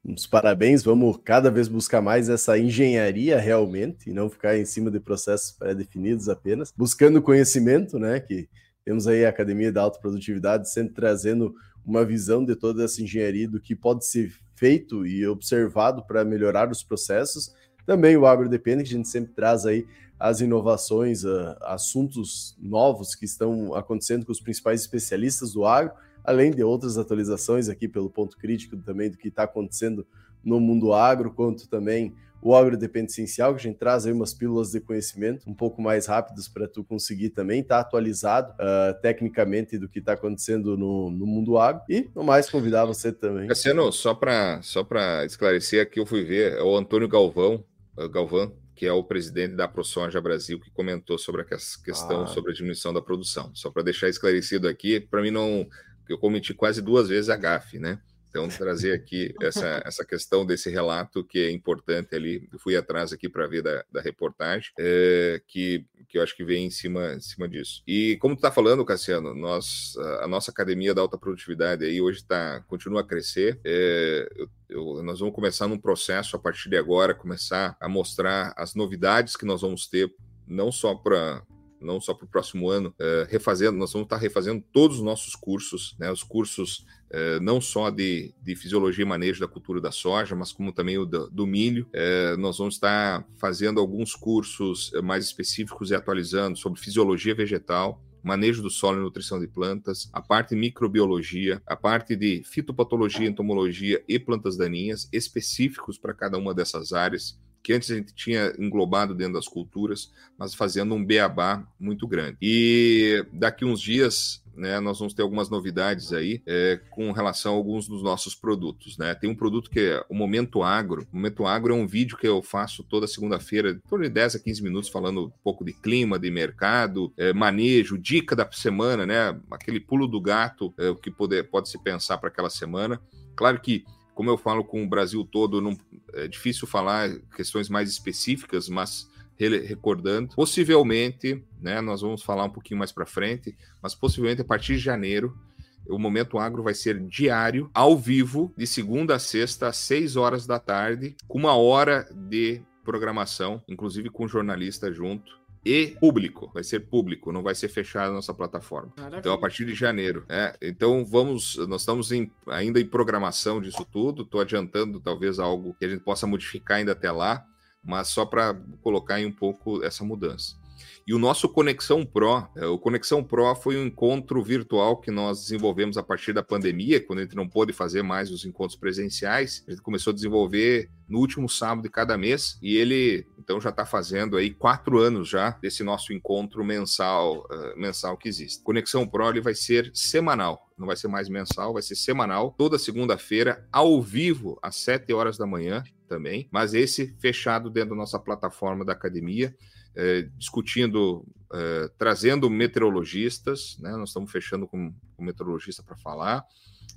Os parabéns, vamos cada vez buscar mais essa engenharia realmente e não ficar em cima de processos pré-definidos apenas, buscando conhecimento, né? Que temos aí a Academia da Alta Produtividade sempre trazendo uma visão de toda essa engenharia do que pode ser feito e observado para melhorar os processos. Também o Agro Depende, que a gente sempre traz aí as inovações, uh, assuntos novos que estão acontecendo com os principais especialistas do agro, além de outras atualizações aqui pelo ponto crítico também do que está acontecendo no mundo agro, quanto também o agrodependencial, que a gente traz aí umas pílulas de conhecimento um pouco mais rápidas para tu conseguir também estar tá atualizado uh, tecnicamente do que está acontecendo no, no mundo agro. E, no mais, convidar você também. Cassiano, só para só esclarecer aqui, eu fui ver, é o Antônio Galvão, Galvão, que é o presidente da ProSoja Brasil, que comentou sobre a questão ah. sobre a diminuição da produção. Só para deixar esclarecido aqui, para mim não. Eu cometi quase duas vezes a GAF, né? Então, trazer aqui essa, essa questão desse relato que é importante ali. Fui atrás aqui para ver da, da reportagem, é, que, que eu acho que vem em cima, em cima disso. E como tu está falando, Cassiano, nós, a nossa academia da alta produtividade aí hoje tá, continua a crescer. É, eu, eu, nós vamos começar num processo a partir de agora, começar a mostrar as novidades que nós vamos ter, não só para não só para o próximo ano, é, refazendo, nós vamos estar refazendo todos os nossos cursos, né, os cursos é, não só de, de, fisiologia e manejo da cultura da soja, mas como também o do, do milho. É, nós vamos estar fazendo alguns cursos mais específicos e atualizando sobre fisiologia vegetal, manejo do solo e nutrição de plantas, a parte de microbiologia, a parte de fitopatologia, entomologia e plantas daninhas, específicos para cada uma dessas áreas que antes a gente tinha englobado dentro das culturas, mas fazendo um beabá muito grande. E daqui uns dias né, nós vamos ter algumas novidades aí é, com relação a alguns dos nossos produtos. Né? Tem um produto que é o Momento Agro. O Momento Agro é um vídeo que eu faço toda segunda-feira, de 10 a 15 minutos, falando um pouco de clima, de mercado, é, manejo, dica da semana, né? aquele pulo do gato, é, o que pode se pensar para aquela semana. Claro que como eu falo com o Brasil todo, não, é difícil falar questões mais específicas, mas recordando, possivelmente, né, nós vamos falar um pouquinho mais para frente, mas possivelmente a partir de janeiro, o Momento Agro vai ser diário, ao vivo, de segunda a sexta, às seis horas da tarde, com uma hora de programação, inclusive com jornalista junto, e público, vai ser público, não vai ser fechado a nossa plataforma. Maravilha. Então, a partir de janeiro. É, então, vamos, nós estamos em, ainda em programação disso tudo, estou adiantando talvez algo que a gente possa modificar ainda até lá, mas só para colocar em um pouco essa mudança. E o nosso Conexão Pro, é, o Conexão Pro foi um encontro virtual que nós desenvolvemos a partir da pandemia, quando a gente não pôde fazer mais os encontros presenciais. A gente começou a desenvolver no último sábado de cada mês e ele então já está fazendo aí quatro anos já desse nosso encontro mensal uh, mensal que existe. Conexão Pro ele vai ser semanal, não vai ser mais mensal, vai ser semanal, toda segunda-feira ao vivo às sete horas da manhã também, mas esse fechado dentro da nossa plataforma da academia é, discutindo, é, trazendo meteorologistas, né? nós estamos fechando com um meteorologista para falar.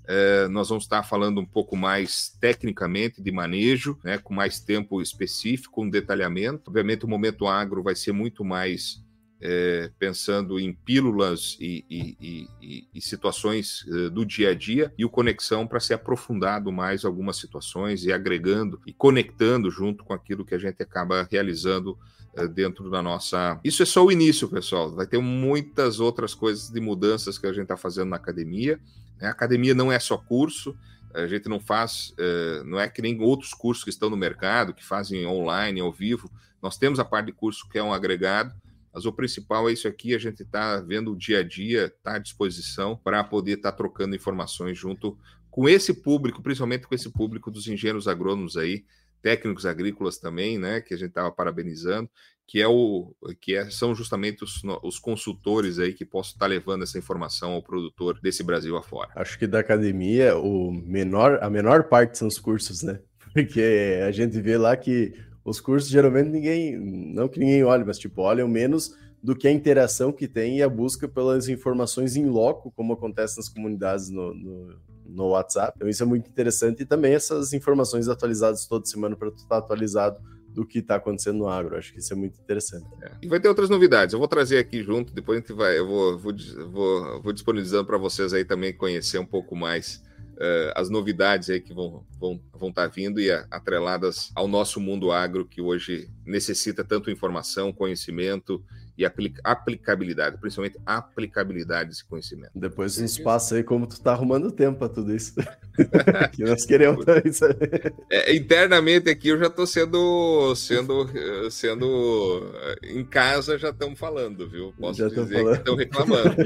É, nós vamos estar falando um pouco mais tecnicamente de manejo, né, com mais tempo específico, um detalhamento. Obviamente, o momento agro vai ser muito mais é, pensando em pílulas e, e, e, e situações é, do dia a dia, e o Conexão para ser aprofundado mais algumas situações e agregando e conectando junto com aquilo que a gente acaba realizando eh, dentro da nossa. Isso é só o início, pessoal. Vai ter muitas outras coisas de mudanças que a gente está fazendo na academia. Né? Academia não é só curso, a gente não faz, eh, não é que nem outros cursos que estão no mercado, que fazem online, ao vivo. Nós temos a parte de curso que é um agregado, mas o principal é isso aqui, a gente está vendo o dia a dia, está à disposição para poder estar tá trocando informações junto com esse público, principalmente com esse público dos engenheiros agrônomos aí, técnicos agrícolas também, né, que a gente estava parabenizando, que é o que é, são justamente os, os consultores aí que possam estar tá levando essa informação ao produtor desse Brasil afora. Acho que da academia o menor a menor parte são os cursos, né? Porque a gente vê lá que os cursos geralmente ninguém, não que ninguém olhe, mas tipo, olham menos do que a interação que tem e a busca pelas informações em loco, como acontece nas comunidades no, no, no WhatsApp. Então isso é muito interessante e também essas informações atualizadas toda semana para tu estar tá atualizado do que está acontecendo no agro. Acho que isso é muito interessante. É. E vai ter outras novidades. Eu vou trazer aqui junto, depois a gente vai, eu vou, vou, vou, vou disponibilizando para vocês aí também conhecer um pouco mais uh, as novidades aí que vão, vão, vão estar tá vindo e atreladas ao nosso mundo agro, que hoje necessita tanto informação, conhecimento e aplicabilidade, principalmente aplicabilidade desse conhecimento. Depois nos passa aí como tu tá arrumando tempo para tudo isso. que nós queremos também saber. É, internamente aqui eu já estou sendo, sendo, sendo em casa já estamos falando, viu? Posso já dizer falando. que estão reclamando.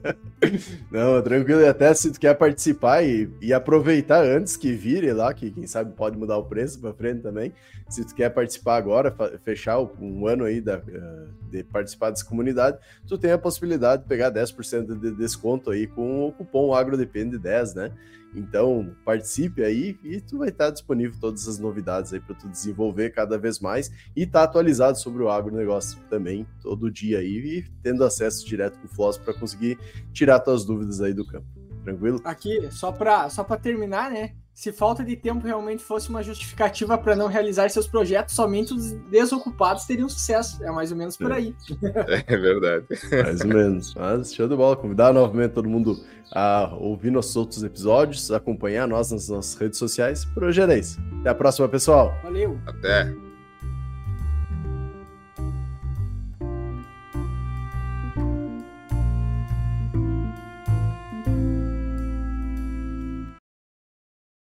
Não, tranquilo. E até se tu quer participar e, e aproveitar antes que vire lá, que quem sabe pode mudar o preço para frente também. Se tu quer participar agora, fechar um ano aí da, de participar dessa comunidade, tu tem a possibilidade de pegar 10% de desconto aí com o cupom AgroDepende10, né? Então, participe aí e tu vai estar disponível todas as novidades aí para tu desenvolver cada vez mais e tá atualizado sobre o agronegócio também todo dia aí e tendo acesso direto com o Floss para conseguir tirar tuas dúvidas aí do campo. Tranquilo? Aqui, só para só terminar, né? Se falta de tempo realmente fosse uma justificativa para não realizar seus projetos, somente os desocupados teriam sucesso. É mais ou menos por aí. É verdade. Mais ou menos. Mas show de bola. Convidar novamente todo mundo a ouvir nossos outros episódios, acompanhar nós nas nossas redes sociais. Por hoje é isso. Até a próxima, pessoal. Valeu. Até.